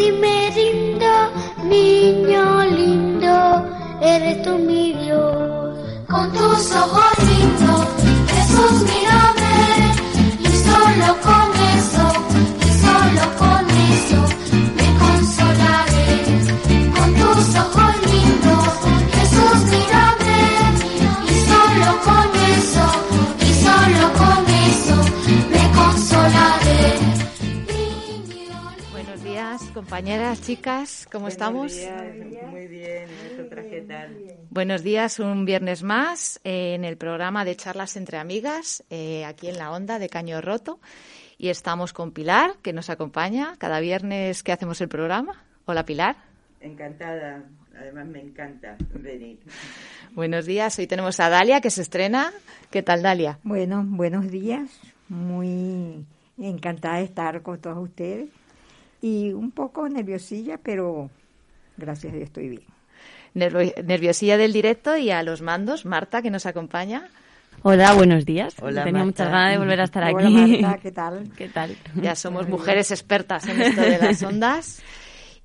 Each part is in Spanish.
मेरी compañeras, chicas, ¿cómo estamos? Muy bien, ¿nosotras qué tal? Buenos días, un viernes más eh, en el programa de charlas entre amigas, eh, aquí en la onda de Caño Roto. Y estamos con Pilar, que nos acompaña cada viernes que hacemos el programa. Hola, Pilar. Encantada, además me encanta venir. Buenos días, hoy tenemos a Dalia, que se estrena. ¿Qué tal, Dalia? Bueno, buenos días. Muy encantada de estar con todos ustedes. Y un poco nerviosilla, pero gracias a Dios estoy bien. Nervo- nerviosilla del directo y a los mandos, Marta, que nos acompaña. Hola, buenos días. Hola, Tenía Marta. muchas ganas de volver a estar Hola, aquí. Marta, ¿qué tal? ¿Qué tal? Ya somos mujeres expertas en esto de las ondas.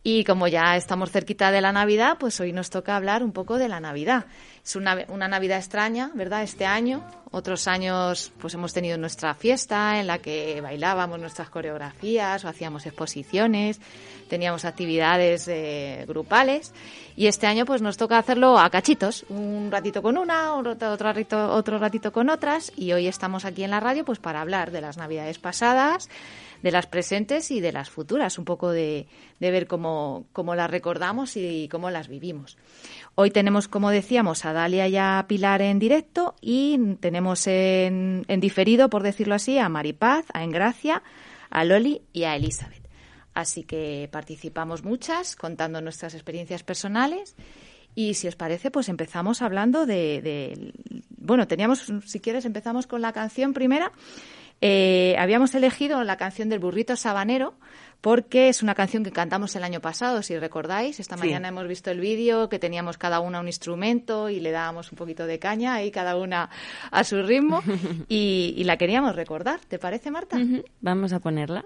Y como ya estamos cerquita de la Navidad, pues hoy nos toca hablar un poco de la Navidad. Es una, una Navidad extraña, ¿verdad? Este año. Otros años, pues hemos tenido nuestra fiesta en la que bailábamos nuestras coreografías o hacíamos exposiciones, teníamos actividades eh, grupales. Y este año, pues nos toca hacerlo a cachitos. Un ratito con una, un rato- otro ratito, otro ratito con otras. Y hoy estamos aquí en la radio, pues para hablar de las Navidades pasadas, de las presentes y de las futuras, un poco de, de ver cómo, cómo las recordamos y cómo las vivimos. Hoy tenemos, como decíamos, a Dalia y a Pilar en directo y tenemos en, en diferido, por decirlo así, a Maripaz, a Engracia, a Loli y a Elizabeth. Así que participamos muchas, contando nuestras experiencias personales. Y si os parece, pues empezamos hablando de, de- bueno, teníamos, si quieres, empezamos con la canción primera. Eh, habíamos elegido la canción del burrito sabanero porque es una canción que cantamos el año pasado, si recordáis. Esta Sí. mañana hemos visto el vídeo que teníamos cada una un instrumento y le dábamos un poquito de caña y cada una a su ritmo y, y la queríamos recordar. ¿Te parece, Marta? Vamos a ponerla.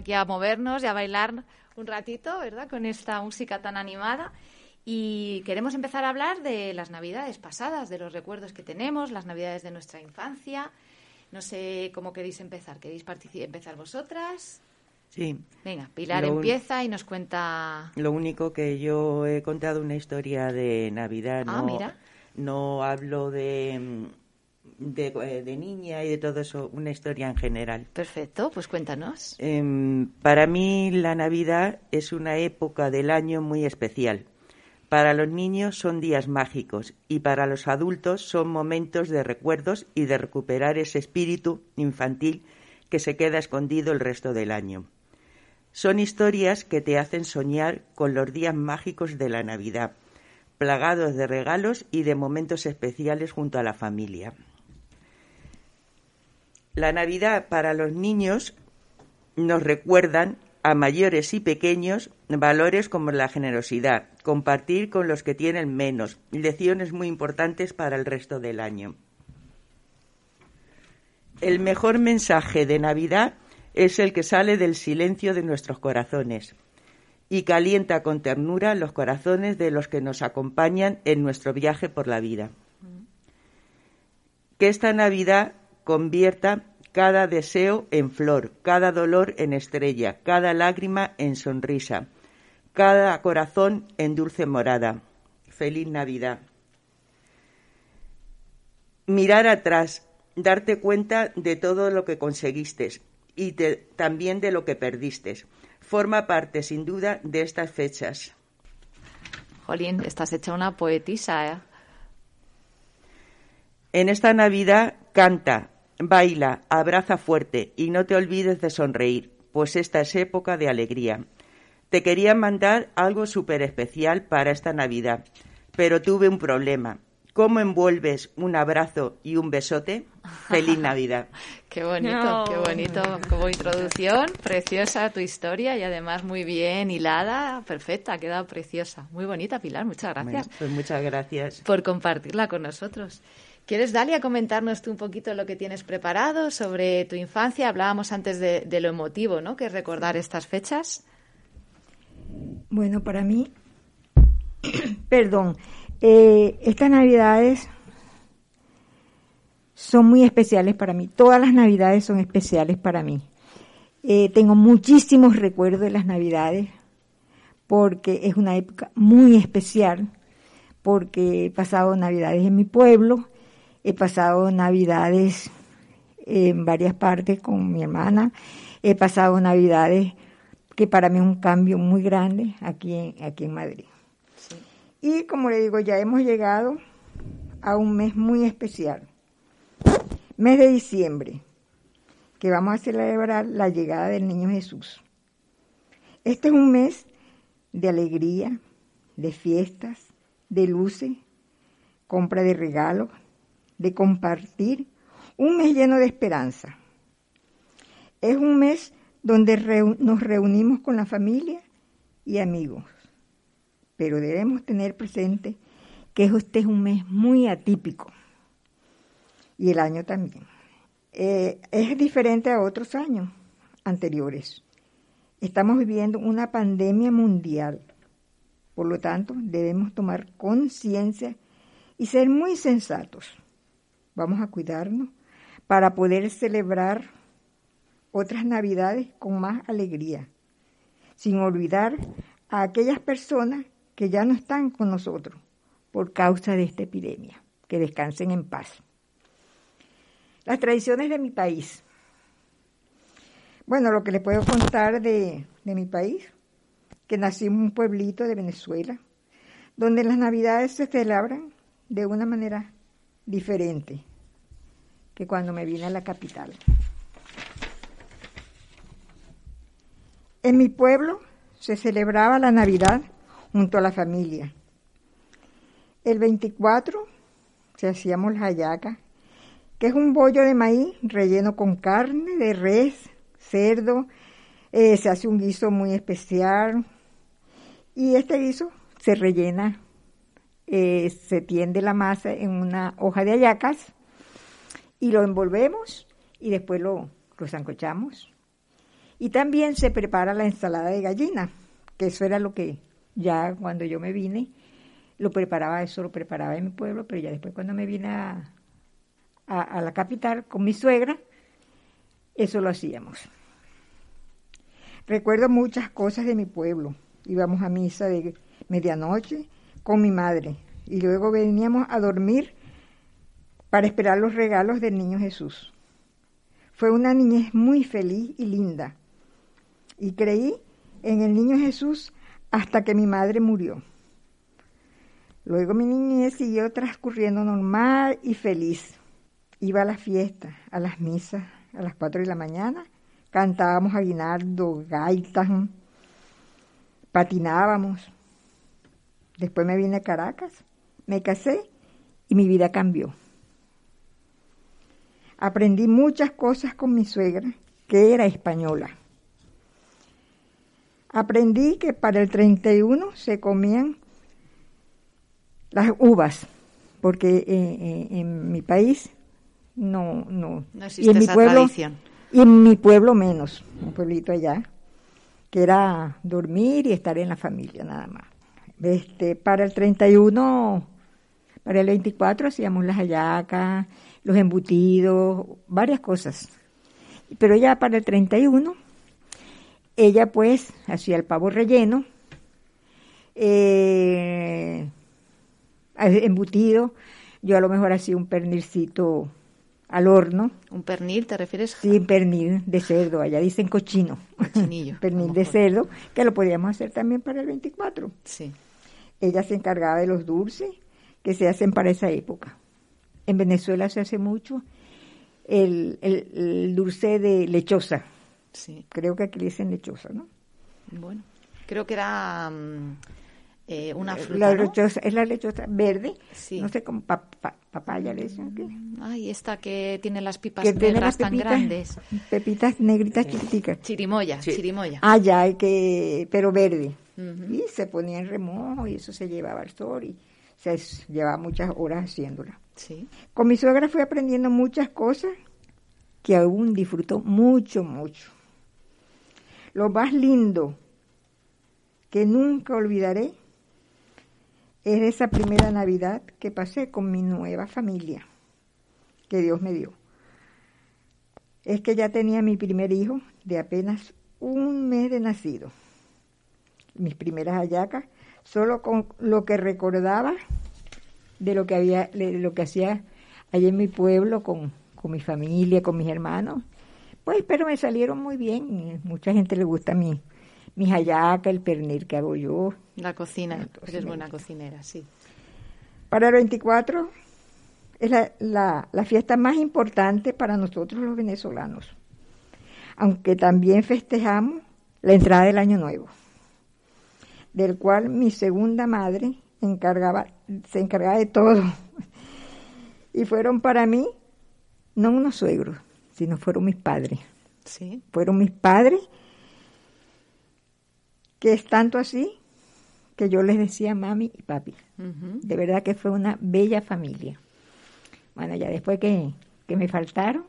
Aquí a movernos y a bailar un ratito, ¿verdad? Con esta música tan animada. Y queremos empezar a hablar de las navidades pasadas, de los recuerdos que tenemos, las navidades de nuestra infancia. No sé cómo queréis empezar. ¿Queréis empezar vosotras? Sí, Venga, Pilar Lo empieza y nos cuenta. lo único que yo he contado una historia de Navidad, Ah, no, mira. no hablo de, mm, de, eh, de niña y de todo eso, una historia en general. Perfecto, pues cuéntanos. Em, para mí la Navidad es una época del año muy especial. Para los niños son días mágicos y para los adultos son momentos de recuerdos y de recuperar ese espíritu infantil que se queda escondido el resto del año. Son historias que te hacen soñar con los días mágicos de la Navidad, plagados de regalos y de momentos especiales junto a la familia. La Navidad para los niños nos recuerdan a mayores y pequeños valores como la generosidad, compartir con los que tienen menos, lecciones muy importantes para el resto del año. El mejor mensaje de Navidad es el que sale del silencio de nuestros corazones y calienta con ternura los corazones de los que nos acompañan en nuestro viaje por la vida. Que esta Navidad convierta cada deseo en flor, cada dolor en estrella, cada lágrima en sonrisa, cada corazón en dulce morada. Feliz Navidad. Mirar atrás, darte cuenta de todo lo que conseguiste y también de lo que perdiste. Forma parte, sin duda, de estas fechas. Jolín, estás hecha una poetisa, ¿eh? En esta Navidad canta, baila, abraza fuerte y no te olvides de sonreír, pues esta es época de alegría. Te quería mandar algo súper especial para esta Navidad, pero tuve un problema. ¿Cómo envuelves un abrazo y un besote? Feliz Navidad. Qué bonito, No. qué bonito como introducción, preciosa tu historia y además muy bien hilada, perfecta, ha quedado preciosa. Muy bonita, Pilar, muchas gracias Bueno, pues muchas gracias. por compartirla con nosotros. ¿Quieres, Dalia, comentarnos tú un poquito lo que tienes preparado sobre tu infancia? Hablábamos antes de, de lo emotivo, ¿no? Que es recordar estas fechas. Bueno, para mí, perdón, eh, estas navidades son muy especiales para mí. Todas las navidades son especiales para mí. Eh, tengo muchísimos recuerdos de las navidades porque es una época muy especial, porque he pasado navidades en mi pueblo, he pasado navidades en varias partes con mi hermana, he pasado navidades que para mí es un cambio muy grande aquí en, aquí en Madrid. Y como le digo, ya hemos llegado a un mes muy especial, mes de diciembre, que vamos a celebrar la llegada del Niño Jesús. Este es un mes de alegría, de fiestas, de luces, compra de regalos, de compartir, un mes lleno de esperanza. Es un mes donde nos reunimos con la familia y amigos, pero debemos tener presente que este es un mes muy atípico y el año también. Eh, es diferente a otros años anteriores. Estamos viviendo una pandemia mundial, por lo tanto debemos tomar conciencia y ser muy sensatos. Vamos a cuidarnos para poder celebrar otras navidades con más alegría, sin olvidar a aquellas personas que ya no están con nosotros por causa de esta epidemia. Que descansen en paz. Las tradiciones de mi país. Bueno, lo que les puedo contar de, de mi país, que nací en un pueblito de Venezuela, donde las navidades se celebran de una manera diferente que cuando me vine a la capital. En mi pueblo se celebraba la Navidad junto a la familia. El 24 se hacíamos las hallacas, que es un bollo de maíz relleno con carne de res, cerdo, eh, se hace un guiso muy especial y este guiso se rellena, eh, se tiende la masa en una hoja de hallacas y lo envolvemos y después lo, lo sancochamos. Y también se prepara la ensalada de gallina, que eso era lo que ya cuando yo me vine, lo preparaba, eso lo preparaba en mi pueblo, pero ya después cuando me vine a, a, a la capital con mi suegra, eso lo hacíamos. Recuerdo muchas cosas de mi pueblo. Íbamos a misa de medianoche con mi madre y luego veníamos a dormir para esperar los regalos del niño Jesús. Fue una niñez muy feliz y linda. Y creí en el niño Jesús hasta que mi madre murió. Luego mi niñez siguió transcurriendo normal y feliz. Iba a las fiestas, a las misas, a las cuatro de la mañana. Cantábamos aguinaldo, gaitas, patinábamos. Después me vine a Caracas, me casé y mi vida cambió. Aprendí muchas cosas con mi suegra, que era española. Aprendí que para el 31 se comían las uvas, porque eh, eh, en mi país no, no. No y en mi esa pueblo, tradición. Y en mi pueblo menos, un pueblito allá, que era dormir y estar en la familia nada más. Este, para el 31, para el 24 hacíamos las hallacas, los embutidos, varias cosas. Pero ya para el 31, ella pues hacía el pavo relleno, eh, embutido, yo a lo mejor hacía un pernilcito al horno, ¿Un pernil te refieres? sí, pernil de cerdo, allá dicen cochino, Cochinillo, pernil de cerdo, que lo podíamos hacer también para el 24. Sí. Ella se encargaba de los dulces que se hacen para esa época. En Venezuela se hace mucho el, el- el dulce de lechosa, Sí. creo que aquí le dicen lechosa, ¿no? Bueno. Creo que era mm, eh, una fruta, La ¿no? lechosa, es la lechosa verde, Sí. no sé cómo, pa- pa- papaya le dicen aquí. Ay, esta que tiene las pipas Que tiene negras las tan pepitas, grandes. pepitas negritas chiquiticas. Chirimoya, Sí. chirimoya. Ah, ya, hay que, pero verde. Y se ponía en remojo y eso se llevaba al sol y se llevaba muchas horas haciéndola. Con mi suegra fui aprendiendo muchas cosas que aún disfruto mucho, mucho. Lo más lindo que nunca olvidaré es esa primera Navidad que pasé con mi nueva familia que Dios me dio. Es que ya tenía mi primer hijo de apenas un mes de nacido. Mis primeras hallacas, solo con lo que recordaba de lo que había, de lo que hacía allí en mi pueblo con, con mi familia, con mis hermanos. Pues, pero me salieron muy bien. Mucha gente le gusta mi, mi hallaca, el pernil que hago yo. La cocina. Eres buena cocinera, sí. Para el 24 es la, la, la fiesta más importante para nosotros los venezolanos, aunque también festejamos la entrada del Año Nuevo, del cual mi segunda madre encargaba, se encargaba de todo. Y fueron para mí no unos suegros, sino fueron mis padres. Sí. Fueron mis padres, que es tanto así que yo les decía mami y papi. De verdad que fue una bella familia. Bueno, ya después que, que me faltaron,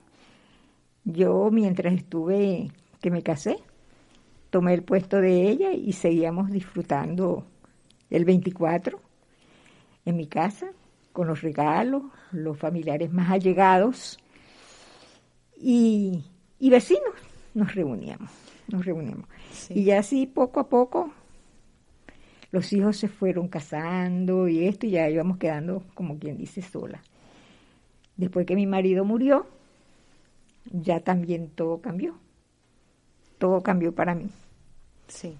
yo mientras estuve, que me casé, tomé el puesto de ella y seguíamos disfrutando el 24 en mi casa, con los regalos, los familiares más allegados y, y vecinos. Nos reuníamos, nos reuníamos. Sí. Y ya así poco a poco los hijos se fueron casando y esto, y ya íbamos quedando, como quien dice, sola. Después que mi marido murió, ya también todo cambió. Todo cambió para mí. Sí.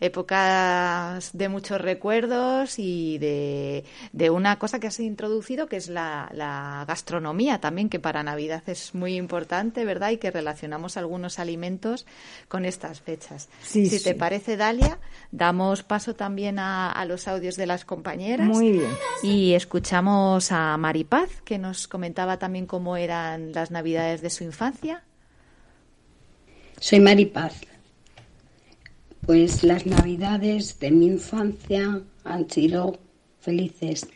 Épocas de muchos recuerdos y de, de una cosa que has introducido, que es la, la gastronomía también, que para Navidad es muy importante, ¿verdad? Y que relacionamos algunos alimentos con estas fechas. Sí, si te parece, Dalia, damos paso también a, a los audios de las compañeras. Muy bien. Y escuchamos a Maripaz, que nos comentaba también cómo eran las Navidades de su infancia. Soy Maripaz. Pues las navidades de mi infancia han sido felices.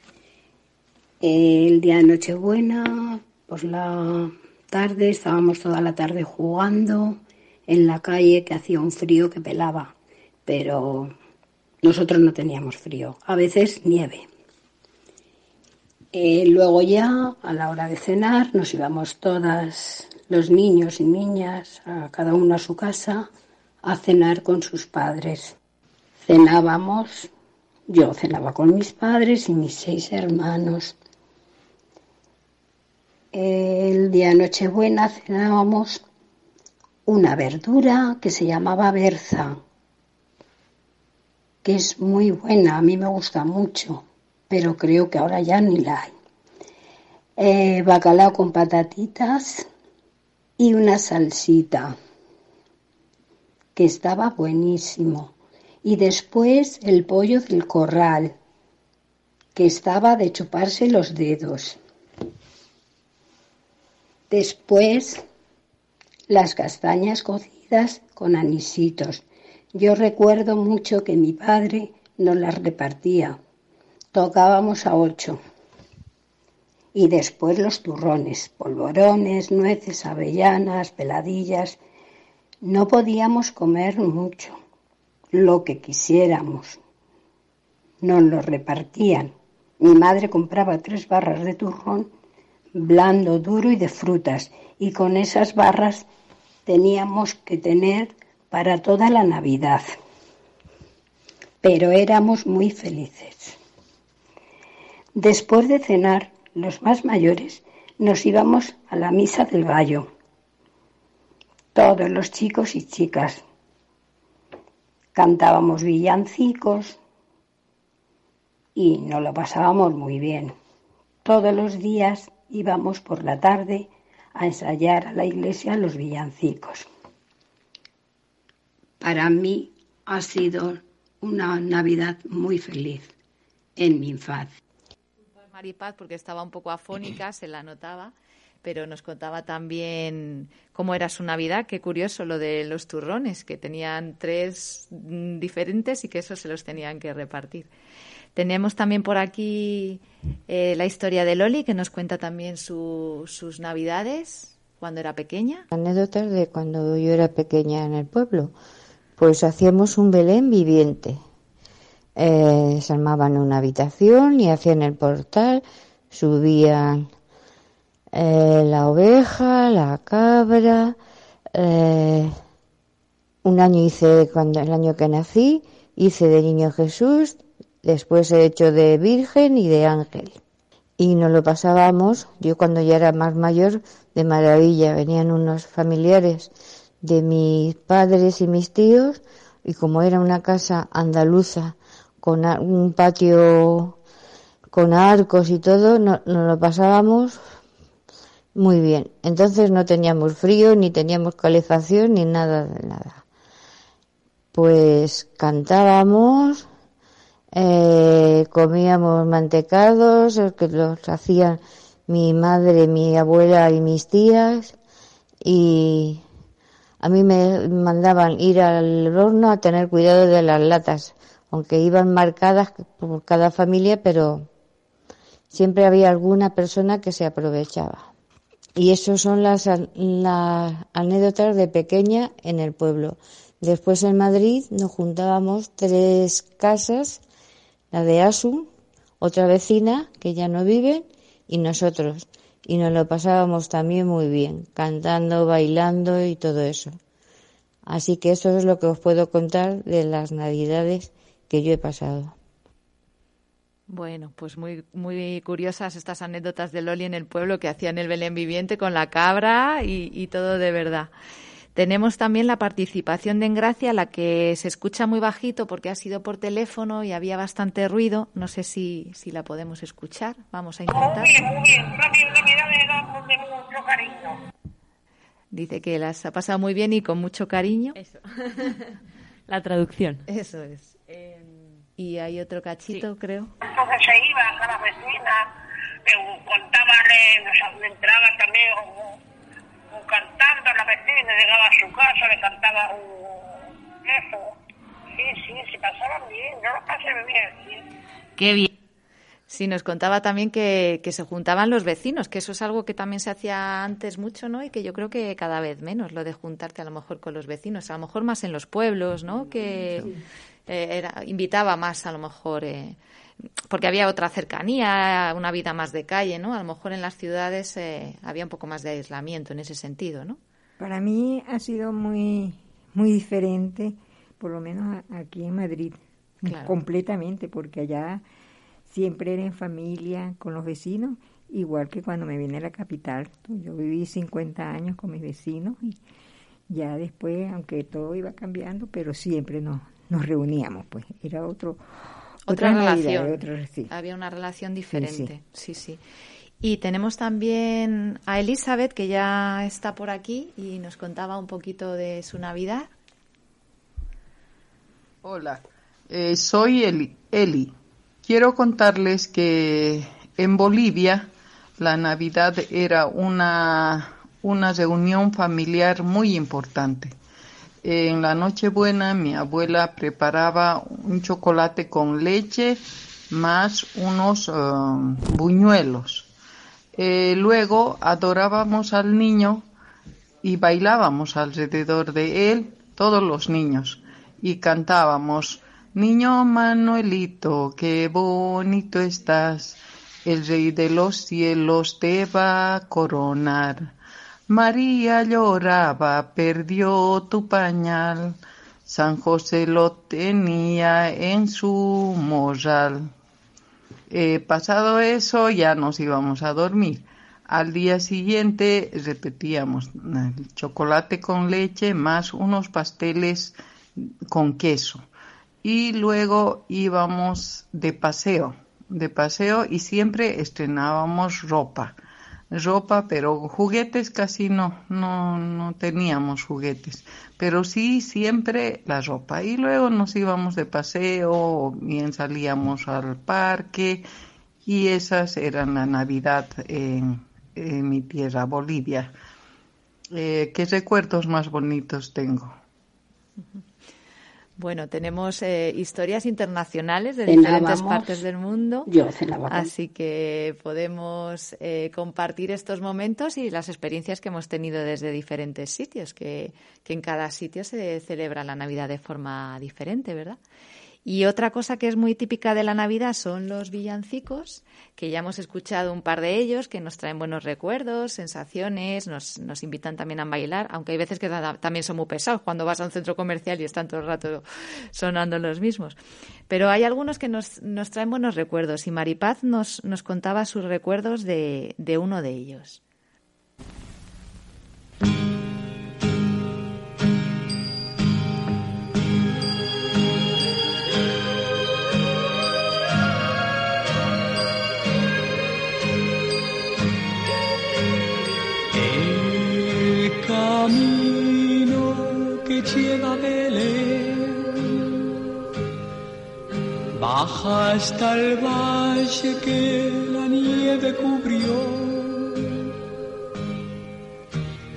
El día de Nochebuena, por la tarde, estábamos toda la tarde jugando en la calle que hacía un frío que pelaba, pero nosotros no teníamos frío, a veces nieve. Eh, luego ya, a la hora de cenar, nos íbamos todas, los niños y niñas, a cada uno a su casa, a cenar con sus padres. Cenábamos, yo cenaba con mis padres y mis seis hermanos. El día Nochebuena cenábamos una verdura que se llamaba berza, que es muy buena, a mí me gusta mucho, pero creo que ahora ya ni la hay. Eh, bacalao con patatitas y una salsita, que estaba buenísimo. Y después el pollo del corral, que estaba de chuparse los dedos. Después las castañas cocidas con anisitos. Yo recuerdo mucho que mi padre nos las repartía. Tocábamos a ocho. Y después los turrones, polvorones, nueces, avellanas, peladillas. No podíamos comer mucho, lo que quisiéramos. Nos lo repartían. Mi madre compraba tres barras de turrón, blando, duro y de frutas, y con esas barras teníamos que tener para toda la Navidad. Pero éramos muy felices. Después de cenar, los más mayores nos íbamos a la misa del gallo. Todos los chicos y chicas. Cantábamos villancicos y nos lo pasábamos muy bien. Todos los días íbamos por la tarde a ensayar a la iglesia los villancicos. Para mí ha sido una Navidad muy feliz en mi infancia. Maripaz, porque estaba un poco afónica, se la notaba, pero nos contaba también cómo era su Navidad. Qué curioso lo de los turrones, que tenían tres mm, diferentes y que eso se los tenían que repartir. Tenemos también por aquí eh, la historia de Loli, que nos cuenta también su- sus Navidades cuando era pequeña. Anécdotas de cuando yo era pequeña en el pueblo. Pues hacíamos un Belén viviente. Eh, se armaban una habitación y hacían el portal, subían eh, la oveja, la cabra. eh, un año hice, cuando el año que nací, hice de niño Jesús, después he hecho de virgen y de ángel. Y nos lo pasábamos, yo cuando ya era más mayor, de maravilla. Venían unos familiares de mis padres y mis tíos, y como era una casa andaluza, con un patio con arcos y todo, no- nos lo pasábamos muy bien. Entonces no teníamos frío, ni teníamos calefacción, ni nada de nada. Pues cantábamos, eh, comíamos mantecados, que los hacían mi madre, mi abuela y mis tías, y a mí me mandaban ir al horno a tener cuidado de las latas, aunque iban marcadas por cada familia, pero siempre había alguna persona que se aprovechaba. Y eso son las, las anécdotas de pequeña en el pueblo. Después en Madrid nos juntábamos tres casas, la de Asun, otra vecina que ya no viven y nosotros. Y nos lo pasábamos también muy bien, cantando, bailando y todo eso. Así que eso es lo que os puedo contar de las navidades que yo he pasado. Bueno, pues muy, muy curiosas estas anécdotas de Loli en el pueblo que hacían el Belén viviente con la cabra y, y todo de verdad. Tenemos también la participación de Engracia, la que se escucha muy bajito porque ha sido por teléfono y había bastante ruido. No sé si, si la podemos escuchar. Vamos a intentar. Muy bien, muy bien. Una de mucho cariño. Dice que las ha pasado muy bien y con mucho cariño. Eso. La traducción. Eso es. Y hay otro cachito, creo. Entonces se iban a las vecinas, que contaban, nos entraba también un, un cantando a la vecina, llegaba a su casa, le cantaba un eso. Sí, sí, se pasaban bien, yo lo pasé bien, sí. Qué bien. Sí, nos contaba también que, que se juntaban los vecinos, que eso es algo que también se hacía antes mucho, ¿no? Y que yo creo que cada vez menos, lo de juntarte a lo mejor con los vecinos, a lo mejor más en los pueblos, ¿no? Que eh, era, invitaba más a lo mejor, eh, porque había otra cercanía, una vida más de calle, ¿no? A lo mejor en las ciudades eh, había un poco más de aislamiento en ese sentido, ¿no? Para mí ha sido muy, muy diferente, por lo menos aquí en Madrid, Claro. completamente, porque allá siempre era en familia, con los vecinos, igual que cuando me vine a la capital. Yo viví 50 años con mis vecinos y ya después, aunque todo iba cambiando, pero siempre nos, nos reuníamos, pues era otro Otra relación. sí. Había una relación diferente. Sí, sí. Y tenemos también a Elizabeth, que ya está por aquí y nos contaba un poquito de su Navidad. Hola, eh, soy Eli, Eli. Quiero contarles que en Bolivia la Navidad era una, una reunión familiar muy importante. En la Nochebuena mi abuela preparaba un chocolate con leche más unos eh, buñuelos. Eh, luego adorábamos al niño y bailábamos alrededor de él, todos los niños, y cantábamos, Niño Manuelito, qué bonito estás, el rey de los cielos te va a coronar. María lloraba, perdió tu pañal, San José lo tenía en su morral. Eh, pasado eso ya nos íbamos a dormir. Al día siguiente repetíamos chocolate con leche más unos pasteles con queso. Y luego íbamos de paseo, de paseo y siempre estrenábamos ropa. Ropa, pero juguetes casi no, no, no teníamos juguetes. Pero sí siempre la ropa. Y luego nos íbamos de paseo, o bien salíamos al parque y esas eran la Navidad en, mi tierra, Bolivia. Eh, ¿Qué recuerdos más bonitos tengo? Bueno, tenemos eh, historias internacionales de Cenábamos. diferentes partes del mundo. Yo cenaba Así que podemos eh, compartir estos momentos y las experiencias que hemos tenido desde diferentes sitios, que, que en cada sitio se celebra la Navidad de forma diferente, ¿verdad? Y otra cosa que es muy típica de la Navidad son los villancicos, que ya hemos escuchado un par de ellos, que nos traen buenos recuerdos, sensaciones, nos, nos invitan también a bailar, aunque hay veces que ta- también son muy pesados cuando vas a un centro comercial y están todo el rato sonando los mismos. Pero hay algunos que nos, nos traen buenos recuerdos y Maripaz nos, nos contaba sus recuerdos de, de uno de ellos. Baja hasta el valle que la nieve cubrió.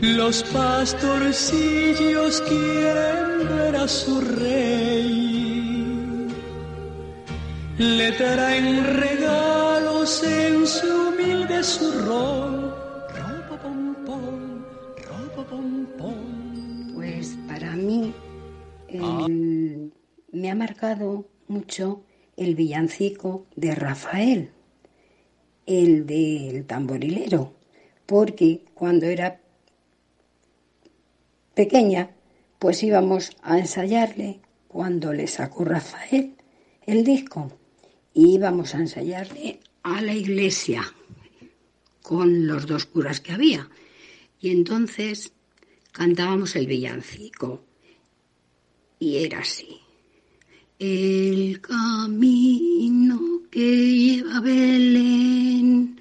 Los pastorcillos quieren ver a su rey. Le traen regalos en su humilde zurrón. Ropa pompón. Pues para mí me ha marcado mucho el villancico de Rafael, el del tamborilero, porque cuando era pequeña, pues íbamos a ensayarle cuando le sacó Rafael el disco. Y íbamos a ensayarle a la iglesia con los dos curas que había. Y entonces cantábamos el villancico. Y era así. El camino que lleva Belén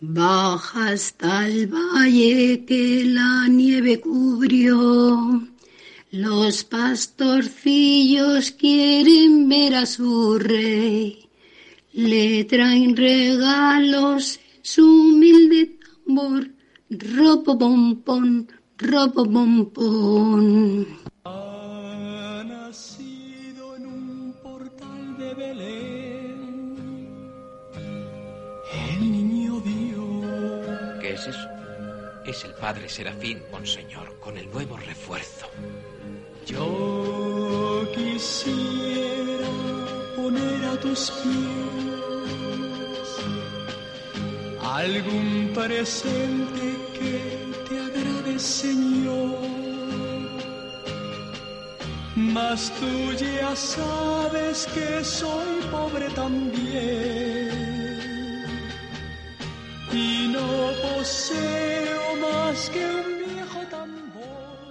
baja hasta el valle que la nieve cubrió. Los pastorcillos quieren ver a su rey. Le traen regalos su humilde tambor. Ropo pompón, ropo pompón. Padre Serafín, monseñor, con el nuevo refuerzo. Yo quisiera poner a tus pies algún presente que te agrade, Señor. Mas tú ya sabes que soy pobre también. y no poseo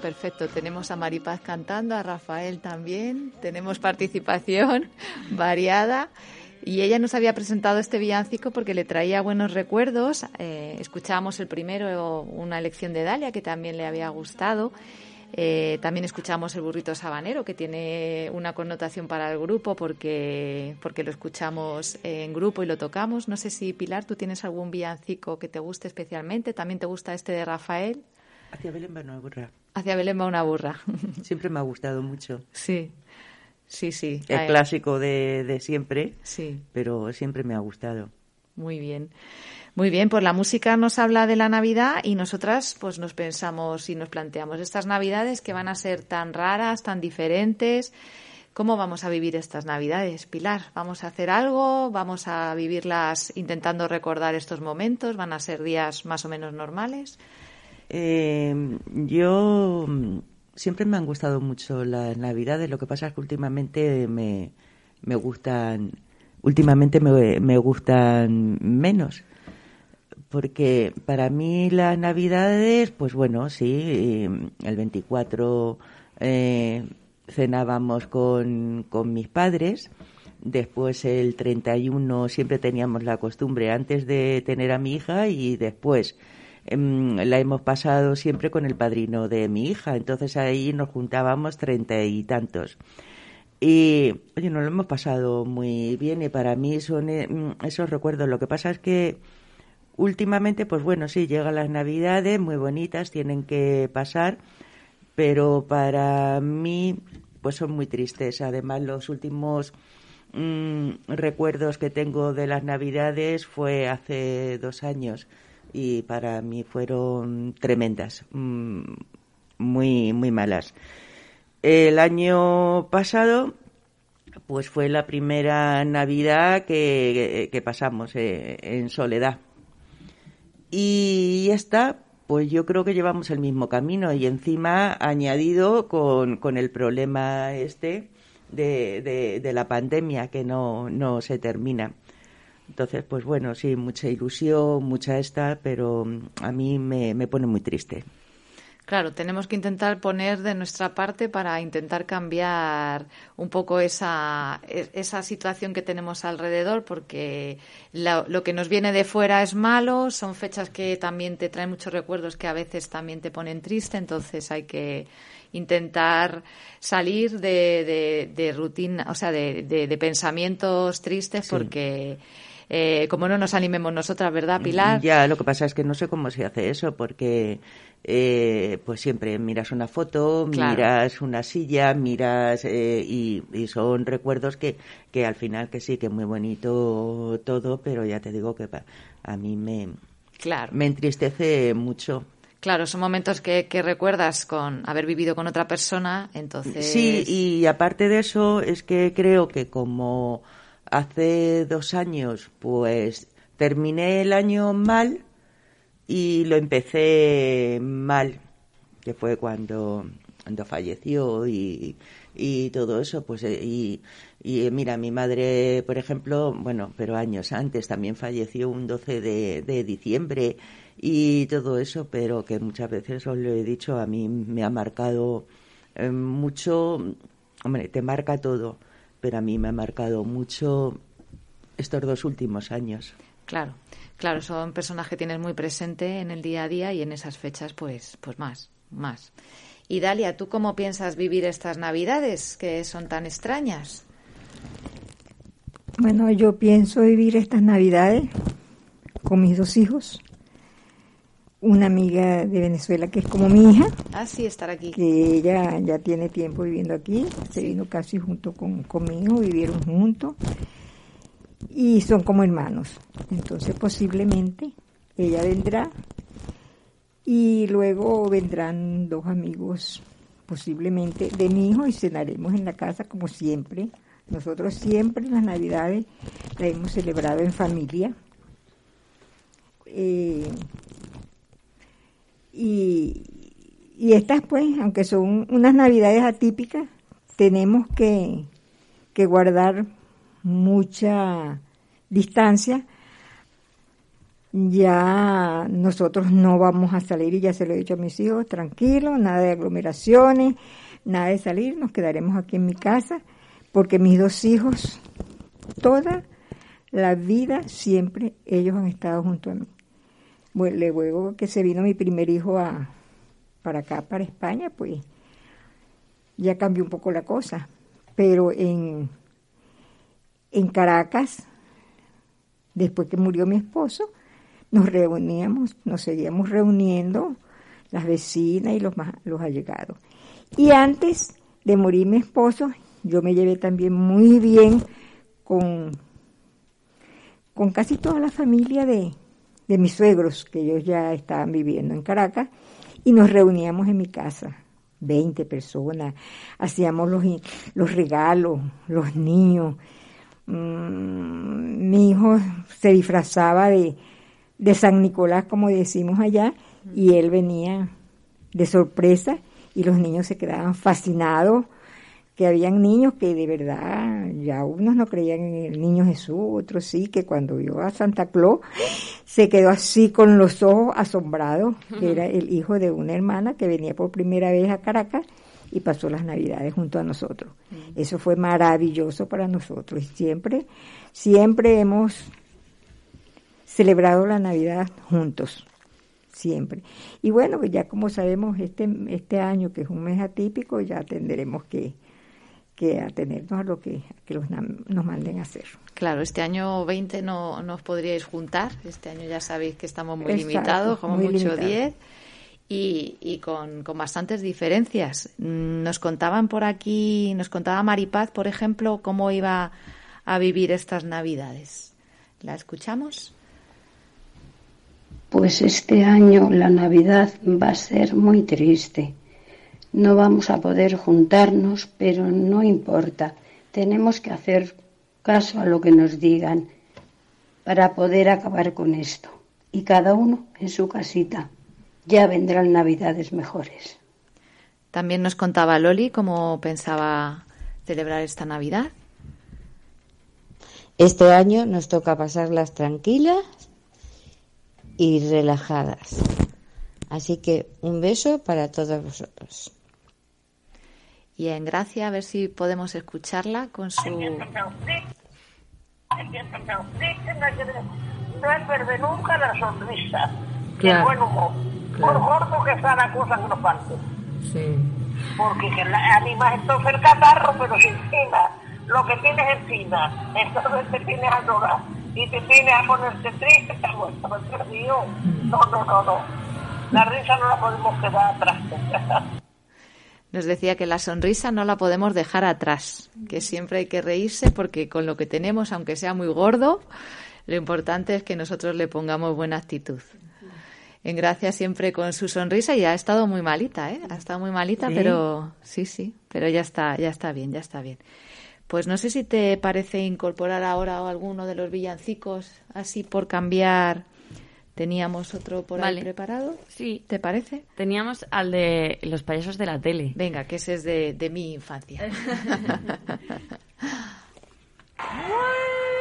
Perfecto, tenemos a Maripaz cantando, a Rafael también, tenemos participación variada. Y ella nos había presentado este villancico porque le traía buenos recuerdos. Eh, escuchábamos el primero, una lección de Dalia, que también le había gustado. Eh, también escuchamos el burrito sabanero, que tiene una connotación para el grupo porque, porque lo escuchamos en grupo y lo tocamos. No sé si, Pilar, tú tienes algún villancico que te guste especialmente. ¿También te gusta este de Rafael? Hacia Belén va una burra. Hacia Belén va una burra. Siempre me ha gustado mucho. Sí, sí, sí. El Ay, clásico de, de siempre, Sí. pero siempre me ha gustado. Muy bien. Muy bien, pues la música nos habla de la Navidad y nosotras pues nos pensamos y nos planteamos estas Navidades que van a ser tan raras, tan diferentes. ¿Cómo vamos a vivir estas Navidades, Pilar? ¿Vamos a hacer algo? ¿Vamos a vivirlas intentando recordar estos momentos? ¿Van a ser días más o menos normales? Eh, yo mm, siempre me han gustado mucho las navidades, lo que pasa es que últimamente me, me gustan, últimamente me, me gustan menos. Porque para mí las navidades, pues bueno, sí, eh, el 24 eh, cenábamos con, con mis padres, después el 31 siempre teníamos la costumbre antes de tener a mi hija y después em, la hemos pasado siempre con el padrino de mi hija, entonces ahí nos juntábamos treinta y tantos. Y oye, nos lo hemos pasado muy bien y para mí son eh, mm, esos recuerdos. Lo que pasa es que últimamente, pues bueno, sí, llegan las navidades muy bonitas, tienen que pasar, pero para mí, pues son muy tristes. Además, los últimos mm, recuerdos que tengo de las navidades fue hace dos años y para mí fueron tremendas, mm, muy, muy malas. El año pasado, pues fue la primera Navidad que, pasamos eh, en soledad. Y esta, pues yo creo que llevamos el mismo camino y encima añadido con, el problema este de, de, de la pandemia que no, no se termina. Entonces, pues bueno, sí, mucha ilusión, mucha esta, pero a mí me, me pone muy triste. Claro, tenemos que intentar poner de nuestra parte para intentar cambiar un poco esa, e- esa situación que tenemos alrededor, porque lo, lo que nos viene de fuera es malo, son fechas que también te traen muchos recuerdos que a veces también te ponen triste, entonces hay que intentar salir de, de, de rutina, o sea, de, de, de pensamientos tristes, Sí. porque eh, como no nos animemos nosotras, ¿verdad, Pilar? Ya, lo que pasa es que no sé cómo se hace eso, porque eh, pues siempre miras una foto, Claro. miras una silla, miras eh, y, y son recuerdos que, que al final que sí, que muy bonito todo, pero ya te digo que pa- a mí me, Claro. me entristece mucho. Claro, son momentos que, que recuerdas con haber vivido con otra persona, entonces... Sí, y aparte de eso, es que creo que como hace dos años, pues terminé el año mal y lo empecé mal, que fue cuando, cuando falleció y, y todo eso, pues eh, y, y eh, mira, mi madre, por ejemplo, bueno, pero años antes también falleció un 12 de, de diciembre y todo eso, pero que muchas veces os lo he dicho, a mí me ha marcado eh, mucho, hombre, te marca todo, pero a mí me ha marcado mucho estos dos últimos años. Claro, claro, son personas que tienes muy presente en el día a día y en esas fechas, pues, pues más, más. Y Dalia, ¿tú cómo piensas vivir estas Navidades que son tan extrañas? Bueno, yo pienso vivir estas Navidades con mis dos hijos, una amiga de Venezuela que es como mi hija, Ah, sí, estar aquí. que ella ya tiene tiempo viviendo aquí, se vino casi junto con, conmigo, vivieron juntos y son como hermanos. Entonces posiblemente ella vendrá y luego vendrán dos amigos posiblemente de mi hijo y cenaremos en la casa como siempre. Nosotros siempre las navidades las hemos celebrado en familia. Eh, y, y estas pues, aunque son unas navidades atípicas, tenemos que, que guardar mucha distancia ya nosotros no vamos a salir y ya se lo he dicho a mis hijos, tranquilo, nada de aglomeraciones, nada de salir, nos quedaremos aquí en mi casa, porque mis dos hijos, toda la vida siempre ellos han estado junto a mí. Bueno, luego que se vino mi primer hijo a, para acá, para España, pues ya cambió un poco la cosa. Pero en, en Caracas, después que murió mi esposo, nos reuníamos, nos seguíamos reuniendo las vecinas y los, allegados. Y antes de morir mi esposo, yo me llevé también muy bien con, con casi toda la familia de, de mis suegros, que ellos ya estaban viviendo en Caracas, y nos reuníamos en mi casa, 20 personas, hacíamos los regalos, los niños. Mm, mi hijo se disfrazaba de, de San Nicolás, como decimos allá, y él venía de sorpresa y los niños se quedaban fascinados que habían niños que de verdad ya unos no creían en el niño Jesús, otros sí, que cuando vio a Santa Claus se quedó así con los ojos asombrados, que era el hijo de una hermana que venía por primera vez a Caracas y pasó las navidades junto a nosotros. Eso fue maravilloso para nosotros y siempre, siempre hemos celebrado la Navidad juntos siempre. Y bueno, pues ya como sabemos, este, este año, que es un mes atípico, ya tendremos que, que atenernos a lo que, que los, nos manden a hacer. Claro, este año 20 no, no os podríais juntar, este año ya sabéis que estamos muy Exacto, limitados, como muy mucho limitado. 10. Y, con, con, bastantes diferencias. Nos contaban por aquí, nos contaba Maripaz, por ejemplo, cómo iba a vivir estas Navidades. ¿La escuchamos? Pues este año la Navidad va a ser muy triste. No vamos a poder juntarnos, pero no importa. Tenemos que hacer caso a lo que nos digan para poder acabar con esto. Y cada uno en su casita. Ya vendrán Navidades mejores. También nos contaba Loli cómo pensaba celebrar esta Navidad. Este año nos toca pasarlas tranquilas y relajadas. Así que un beso para todos vosotros. Y en Gracia, a ver si podemos escucharla con su... No es perder nunca la sonrisa, claro. el buen humor. Claro. Por gordo que sea la cosa que nos falte. Sí. Porque que la, animas entonces el catarro, pero si encima lo que tienes encima, entonces te tienes a llorar y te tienes a ponerte triste, te vuelto perdido. No, no, no, no. La risa no la podemos quedar atrás. Nos decía que la sonrisa no la podemos dejar atrás, que siempre hay que reírse porque con lo que tenemos, aunque sea muy gordo, lo importante es que nosotros le pongamos buena actitud. En Gracia siempre con su sonrisa y ha estado muy malita, ¿eh? Ha estado muy malita, ¿Sí? pero sí, sí, pero ya está, ya está bien, ya está bien. Pues no sé si te parece incorporar ahora alguno de los villancicos, así por cambiar. Teníamos otro por vale. ahí preparado. Sí. ¿Te parece? Teníamos al de los payasos de la tele. Venga, que ese es de, de mi infancia.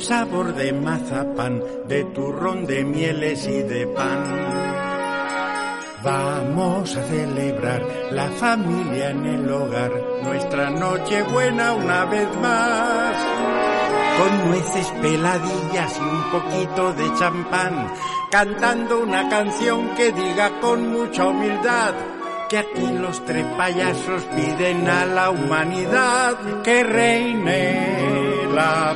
sabor de mazapán, de turrón, de mieles y de pan. Vamos a celebrar la familia en el hogar, nuestra noche buena una vez más. Con nueces peladillas y un poquito de champán, cantando una canción que diga con mucha humildad que aquí los tres payasos piden a la humanidad que reine la.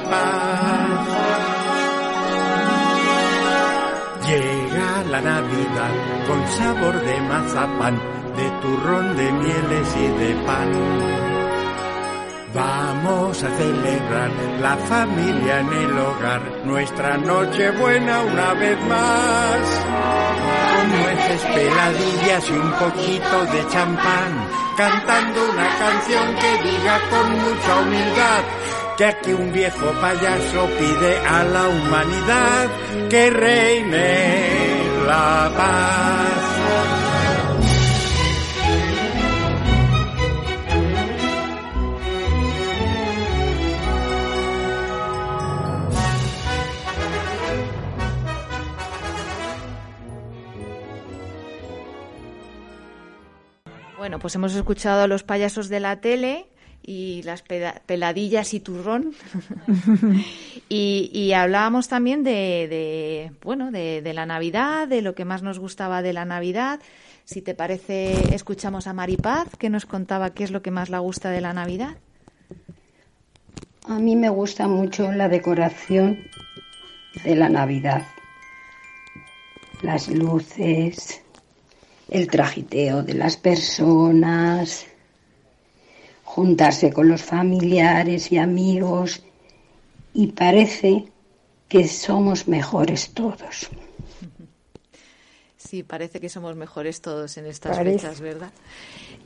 Llega la Navidad con sabor de mazapán, de turrón, de mieles y de pan. Vamos a celebrar la familia en el hogar, nuestra noche buena una vez más. con nueces peladillas y un poquito de champán, cantando una canción que diga con mucha humildad que aquí un viejo payaso pide a la humanidad que reine la paz. Bueno, pues hemos escuchado a los payasos de la tele y las peladillas y turrón. y, y hablábamos también de, de, bueno, de, de la Navidad, de lo que más nos gustaba de la Navidad. Si te parece, escuchamos a Maripaz, que nos contaba qué es lo que más le gusta de la Navidad. A mí me gusta mucho la decoración de la Navidad. Las luces, el trajiteo de las personas, juntarse con los familiares y amigos y parece que somos mejores todos. Sí, parece que somos mejores todos en estas Parece. fechas, ¿verdad?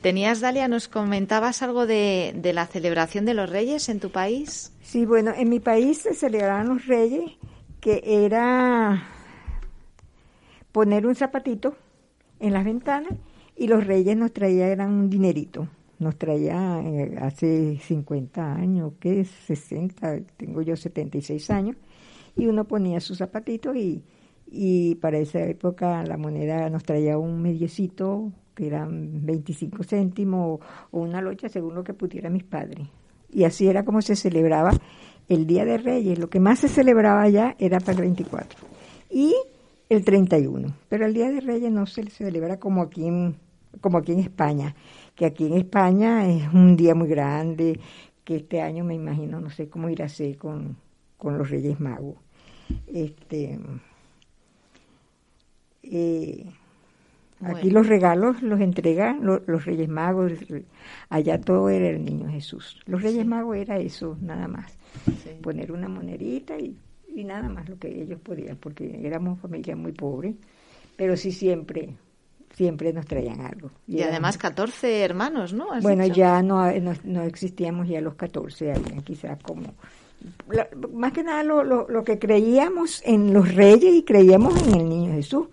Tenías, Dalia, nos comentabas algo de, de la celebración de los Reyes en tu país. Sí, bueno, en mi país se celebraban los reyes, que era poner un zapatito en las ventanas y los reyes nos traían un dinerito. Nos traía eh, hace 50 años, ¿qué es? 60, tengo yo 76 años, y uno ponía su zapatito y, y para esa época la moneda nos traía un mediecito, que eran 25 céntimos o una locha, según lo que pudieran mis padres. Y así era como se celebraba el Día de Reyes. Lo que más se celebraba allá era para el 24 y el 31. Pero el Día de Reyes no se celebra como aquí en, como aquí en España, que aquí en España es un día muy grande, que este año me imagino, no sé cómo irá a ser con, con los Reyes Magos. Este, eh, Aquí los regalos los entregan lo- los Reyes Magos, allá todo era el Niño Jesús. Los Reyes Magos era eso, nada más. Poner una monedita y, y nada más lo que ellos podían, porque éramos familia muy pobre, pero sí siempre, siempre nos traían algo. Y además 14 hermanos, ¿no? ¿Has bueno, dicho? ya no, no, no existíamos ya los 14, habían quizás como... la- más que nada lo, lo, lo que creíamos en los reyes y creíamos en el niño Jesús,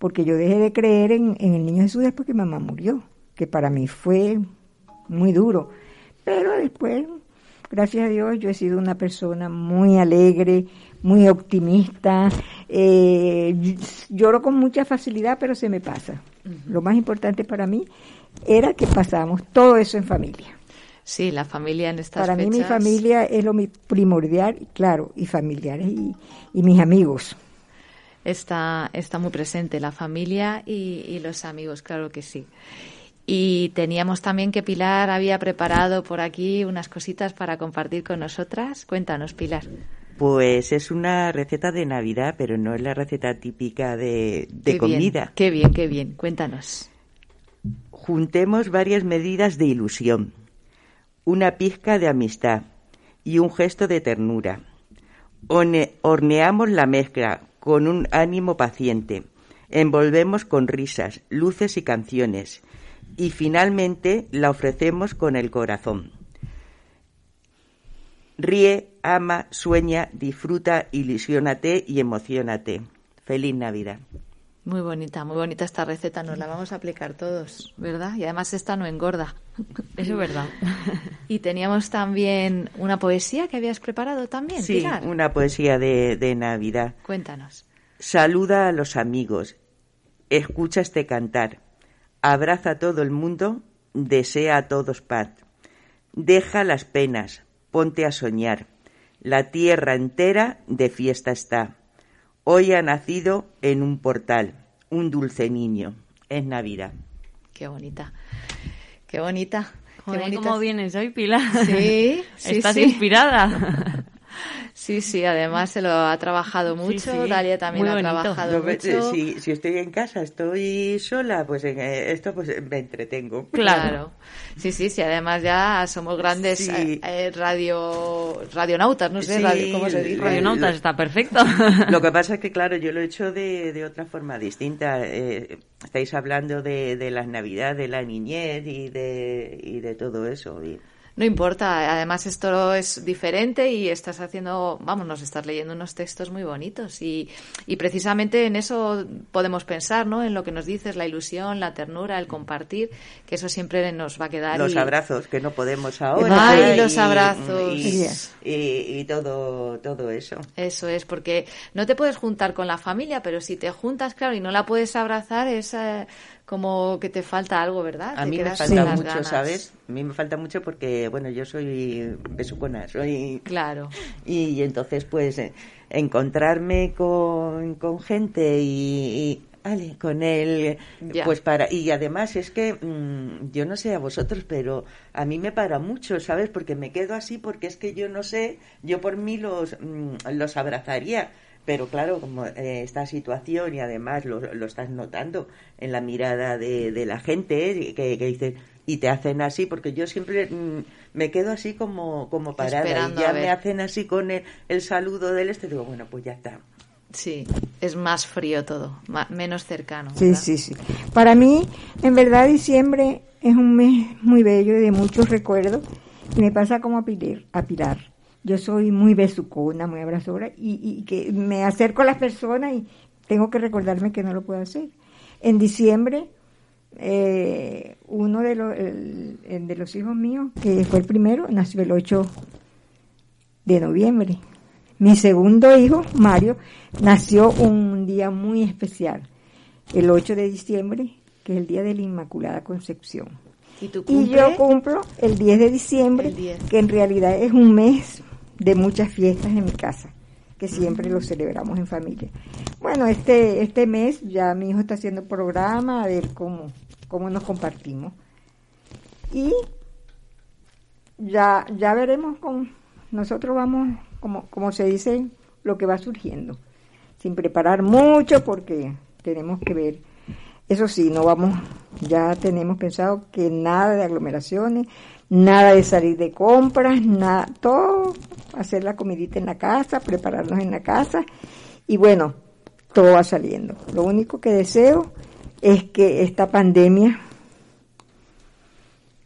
porque yo dejé de creer en, en el niño Jesús después que mamá murió, que para mí fue muy duro. Pero después, gracias a Dios, yo he sido una persona muy alegre, muy optimista, eh, lloro con mucha facilidad, pero se me pasa. Lo más importante para mí era que pasábamos todo eso en familia. Sí, la familia en estas Para mí mi familia es lo primordial, claro, y familiares y, y mis amigos. Está, está muy presente la familia y, y los amigos, claro que sí. Y teníamos también que Pilar había preparado por aquí unas cositas para compartir con nosotras. Cuéntanos, Pilar. Pues es una receta de Navidad, pero no es la receta típica de, de Qué comida. Bien, qué bien, qué bien. Cuéntanos. Juntemos varias medidas de ilusión, una pizca de amistad y un gesto de ternura. One- horneamos la mezcla con un ánimo paciente. Envolvemos con risas, luces y canciones. Y finalmente la ofrecemos con el corazón. Ríe, ama, sueña, disfruta, ilusiónate y emocionate. Feliz Navidad. Muy bonita, muy bonita esta receta. Nos la vamos a aplicar todos, ¿verdad? Y además esta no engorda. Eso es verdad. Y teníamos también una poesía que habías preparado también, Sí, Pilar. una poesía de, de Navidad. Cuéntanos. Saluda a los amigos, escucha este cantar, abraza a todo el mundo, desea a todos paz. Deja las penas, ponte a soñar. La tierra entera de fiesta está. Hoy ha nacido en un portal un dulce niño. Es Navidad. Qué bonita. Qué bonita. Qué Joder, bonita. ¿Cómo vienes hoy, Pilar? Sí, sí, Estás sí. inspirada. Sí, sí, además se lo ha trabajado mucho, sí. Dalia también Muy ha bonito. trabajado No, mucho. si, si estoy en casa, estoy sola, pues en eh, esto pues me entretengo. Claro. Sí, sí, sí, además ya somos grandes Sí. eh, eh, radio radionautas, no sé, Sí, radio- ¿cómo se dice? Radionautas está perfecto. Lo que pasa es que, claro, yo lo he hecho de, de otra forma distinta. Eh, estáis hablando de, de la Navidad, de la niñez y de, y de todo eso. Y, No importa, además esto es diferente y estás haciendo, vamos, nos estás leyendo unos textos muy bonitos y, y precisamente en eso podemos pensar, ¿no? En lo que nos dices, la ilusión, la ternura, el compartir, que eso siempre nos va a quedar. los y- abrazos que no podemos ahora. Ay, y- los abrazos. Y, y- y todo, todo eso. Eso es, porque no te puedes juntar con la familia, pero si te juntas, claro, y no la puedes abrazar, es eh, como que te falta algo, ¿verdad? A mí me falta mucho, ganas. ¿sabes? A mí me falta mucho porque, bueno, yo soy besucona, soy... Claro. Y, entonces, pues, eh, encontrarme con, con gente y, y, ale, con él, pues para... Y además es que, mm, yo no sé a vosotros, pero a mí me para mucho, ¿sabes? Porque me quedo así porque es que yo no sé, yo por mí los, mm, los abrazaría. Pero claro, como eh, esta situación y además lo, lo estás notando en la mirada de, de la gente eh, que, que dice y te hacen así porque yo siempre mm, me quedo así como como parada Esperando y ya me hacen así con el, el saludo del este digo bueno pues ya está Sí, es más frío todo, menos cercano. Sí, ¿verdad? sí, sí. Para mí, en verdad, diciembre es un mes muy bello y de muchos recuerdos. Y me pasa como a Pilar. A Pilar. Yo soy muy besucona, muy abrazadora y, y que me acerco a las personas y tengo que recordarme que no lo puedo hacer. En diciembre, eh, uno de los, el- el de los hijos míos, que fue el primero, nació el 8 de noviembre. Mi segundo hijo, Mario, nació un día muy especial, el 8 de diciembre, que es el día de la Inmaculada Concepción. ¿Y tú Y yo cumplo el 10 de diciembre, El 10. que en realidad es un mes de muchas fiestas en mi casa, que siempre lo celebramos en familia. Bueno, este, este mes ya mi hijo está haciendo programa, a ver cómo, cómo nos compartimos. Y ya, ya veremos con, nosotros vamos, como, como se dice, lo que va surgiendo, sin preparar mucho porque tenemos que ver. Eso sí, no vamos, ya tenemos pensado que nada de aglomeraciones, nada de salir de compras, nada, todo, hacer la comidita en la casa, prepararnos en la casa y bueno, todo va saliendo. Lo único que deseo es que esta pandemia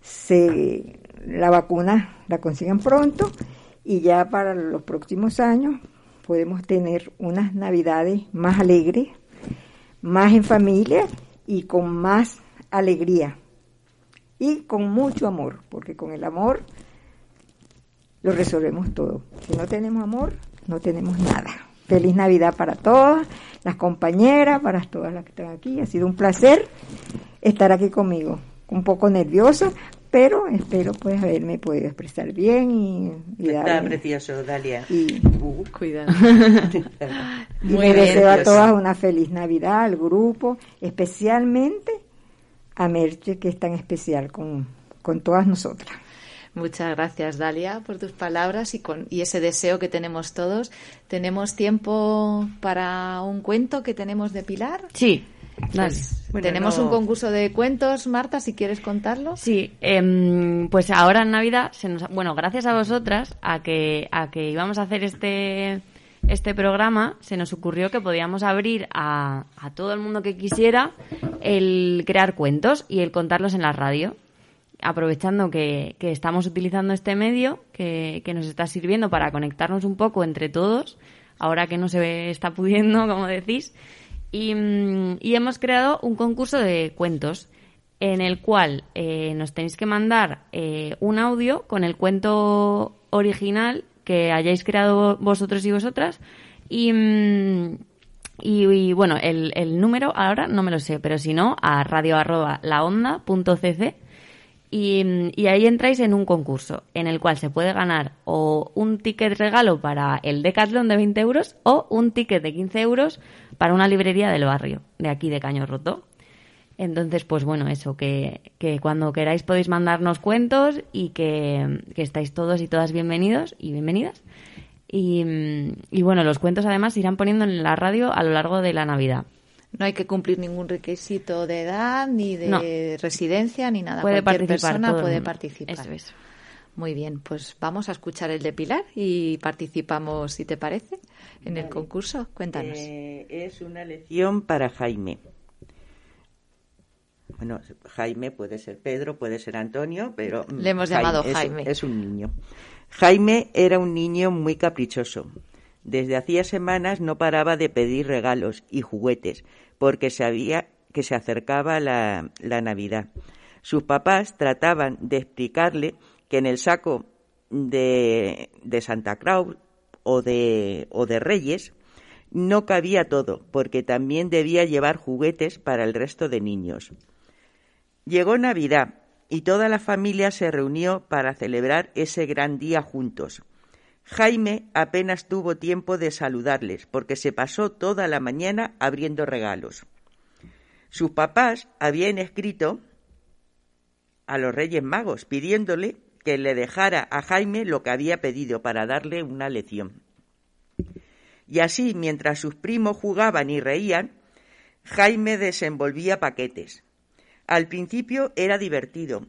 se la vacuna la consigan pronto y ya para los próximos años podemos tener unas navidades más alegres, más en familia y con más alegría y con mucho amor, porque con el amor lo resolvemos todo. Si no tenemos amor, no tenemos nada. Feliz Navidad para todas las compañeras, para todas las que están aquí. Ha sido un placer estar aquí conmigo. Un poco nerviosa, pero espero pues haberme podido expresar bien y, y está darle- precioso Dalia y, Cuidado. y Muy me bien, deseo a todas una feliz Navidad, al grupo, especialmente a Merche, que es tan especial con, con todas nosotras. Muchas gracias, Dalia, por tus palabras y, con, y ese deseo que tenemos todos. ¿Tenemos tiempo para un cuento que tenemos de Pilar? Sí. Pues, Bueno, tenemos no- un concurso de cuentos, Marta, si quieres contarlo. Sí, em, pues ahora en Navidad, se nos, bueno, gracias a vosotras, a que, a que íbamos a hacer este, este programa, se nos ocurrió que podíamos abrir a, a todo el mundo que quisiera el crear cuentos y el contarlos en la radio. Aprovechando que, que estamos utilizando este medio que, que nos está sirviendo para conectarnos un poco entre todos, ahora que no se está pudiendo, como decís, y, mm, y hemos creado un concurso de cuentos en el cual eh, nos tenéis que mandar eh, un audio con el cuento original que hayáis creado vosotros y vosotras y, mm, y, y, bueno, el, el número ahora no me lo sé, pero si no, a radio arroba laonda.cc y, mm, y ahí entráis en un concurso en el cual se puede ganar o un ticket regalo para el Decathlon de 20 euros o un ticket de 15 euros para una librería del barrio, de aquí de Caño Roto. Entonces, pues bueno, eso, que, que cuando queráis podéis mandarnos cuentos y que, que estáis todos y todas bienvenidos y bienvenidas. Y, y bueno, los cuentos además se irán poniendo en la radio a lo largo de la Navidad. No hay que cumplir ningún requisito de edad, ni de No. residencia, ni nada. Puede Cualquier participar persona puede participar. Eso es. Muy bien, pues vamos a escuchar el de Pilar y participamos, si te parece, en el concurso. Cuéntanos. Eh, es una lección para Jaime. Bueno, Jaime puede ser Pedro, puede ser Antonio, pero mm, Le hemos llamado es- Jaime. Es, un niño. Jaime era un niño muy caprichoso. Desde hacía semanas no paraba de pedir regalos y juguetes, porque sabía que se acercaba la, Navidad. Sus papás trataban de explicarle que en el saco de, de Santa Claus o de, o de Reyes no cabía todo, porque también debía llevar juguetes para el resto de niños. Llegó Navidad y toda la familia se reunió para celebrar ese gran día juntos. Jaime apenas tuvo tiempo de saludarles porque se pasó toda la mañana abriendo regalos. Sus papás habían escrito a los Reyes Magos pidiéndole que le dejara a Jaime lo que había pedido para darle una lección. Y así, mientras sus primos jugaban y reían, Jaime desenvolvía paquetes. Al principio era divertido,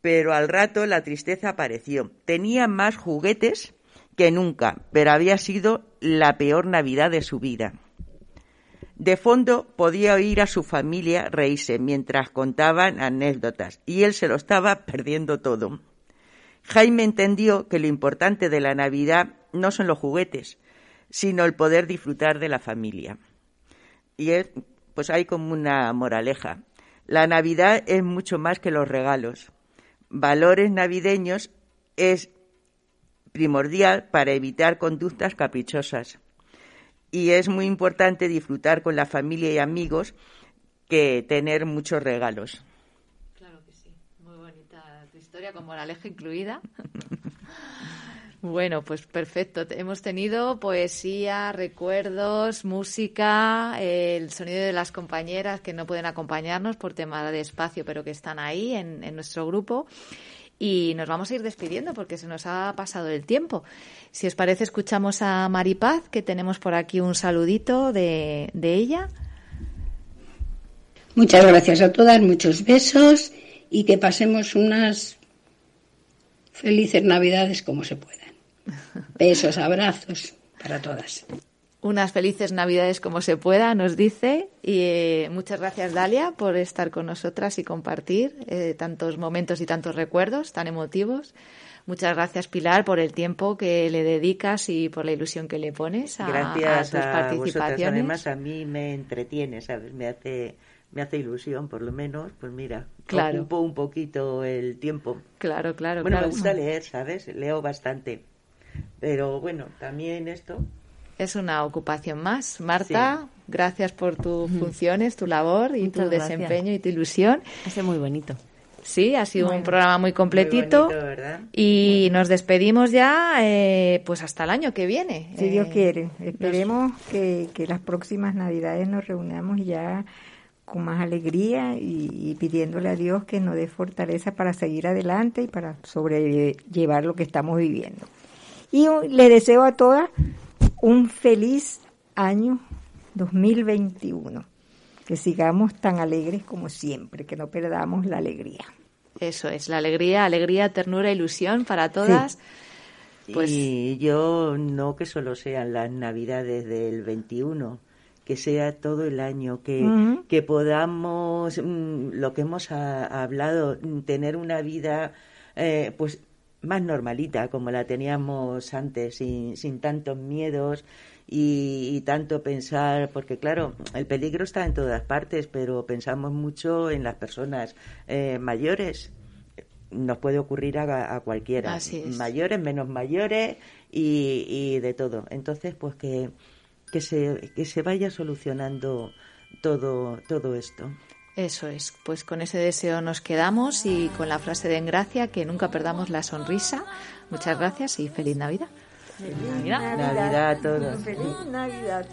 pero al rato la tristeza apareció. Tenía más juguetes que nunca, pero había sido la peor Navidad de su vida. De fondo podía oír a su familia reírse mientras contaban anécdotas, y él se lo estaba perdiendo todo. Jaime entendió que lo importante de la Navidad no son los juguetes, sino el poder disfrutar de la familia. Y es, pues hay como una moraleja. La Navidad es mucho más que los regalos. Valores navideños es primordial para evitar conductas caprichosas. Y es muy importante disfrutar con la familia y amigos que tener muchos regalos. Claro que sí. Muy bonita tu historia con moraleja incluida. Bueno, pues perfecto. Hemos tenido poesía, recuerdos, música, el sonido de las compañeras que no pueden acompañarnos por tema de espacio, pero que están ahí en, en nuestro grupo. Y nos vamos a ir despidiendo porque se nos ha pasado el tiempo. Si os parece, escuchamos a Maripaz, que tenemos por aquí un saludito de, de ella. Muchas gracias a todas, muchos besos y que pasemos unas felices navidades como se puedan. Besos, abrazos para todas. Unas felices Navidades como se pueda, nos dice. Y eh, muchas gracias, Dalia, por estar con nosotras y compartir eh, tantos momentos y tantos recuerdos tan emotivos. Muchas gracias, Pilar, por el tiempo que le dedicas y por la ilusión que le pones a, Gracias a tus a, vosotras. participaciones. Además, a mí me entretiene, ¿sabes? Me hace, me hace ilusión, por lo menos. Pues mira, Claro. ocupo un poquito el tiempo. Claro, claro, Bueno, claro. me gusta leer, ¿sabes? Leo bastante. Pero bueno, también esto. Es una ocupación más. Marta, gracias por tus funciones, tu labor y Muchas tu gracias. desempeño y tu ilusión. Hace muy bonito. Sí, ha sido un programa muy completito. bonito, ¿verdad? Y nos despedimos ya, eh, pues hasta el año que viene. Si Dios Eh, quiere. Esperemos que, que las próximas Navidades nos reunamos ya con más alegría y, y pidiéndole a Dios que nos dé fortaleza para seguir adelante y para sobrellevar lo que estamos viviendo. Y le deseo a todas un feliz año 2021. Que sigamos tan alegres como siempre, que no perdamos la alegría. Eso es, la alegría, alegría, ternura, ilusión para todas. Pues- Y yo no que solo sean las navidades del 21, que sea todo el año, que, que podamos, mm, lo que hemos ha- hablado, tener una vida eh, pues más normalita como la teníamos antes, sin, sin tantos miedos y, y tanto pensar, porque claro, el peligro está en todas partes, pero pensamos mucho en las personas eh, mayores. Nos puede ocurrir a, a cualquiera, mayores, menos mayores y, y de todo. Entonces, pues que, que, se, que se vaya solucionando todo, todo esto. Eso es, pues con ese deseo nos quedamos y con la frase de Engracia, que nunca perdamos la sonrisa. Muchas gracias y feliz Navidad. Navidad a todos. Feliz Navidad.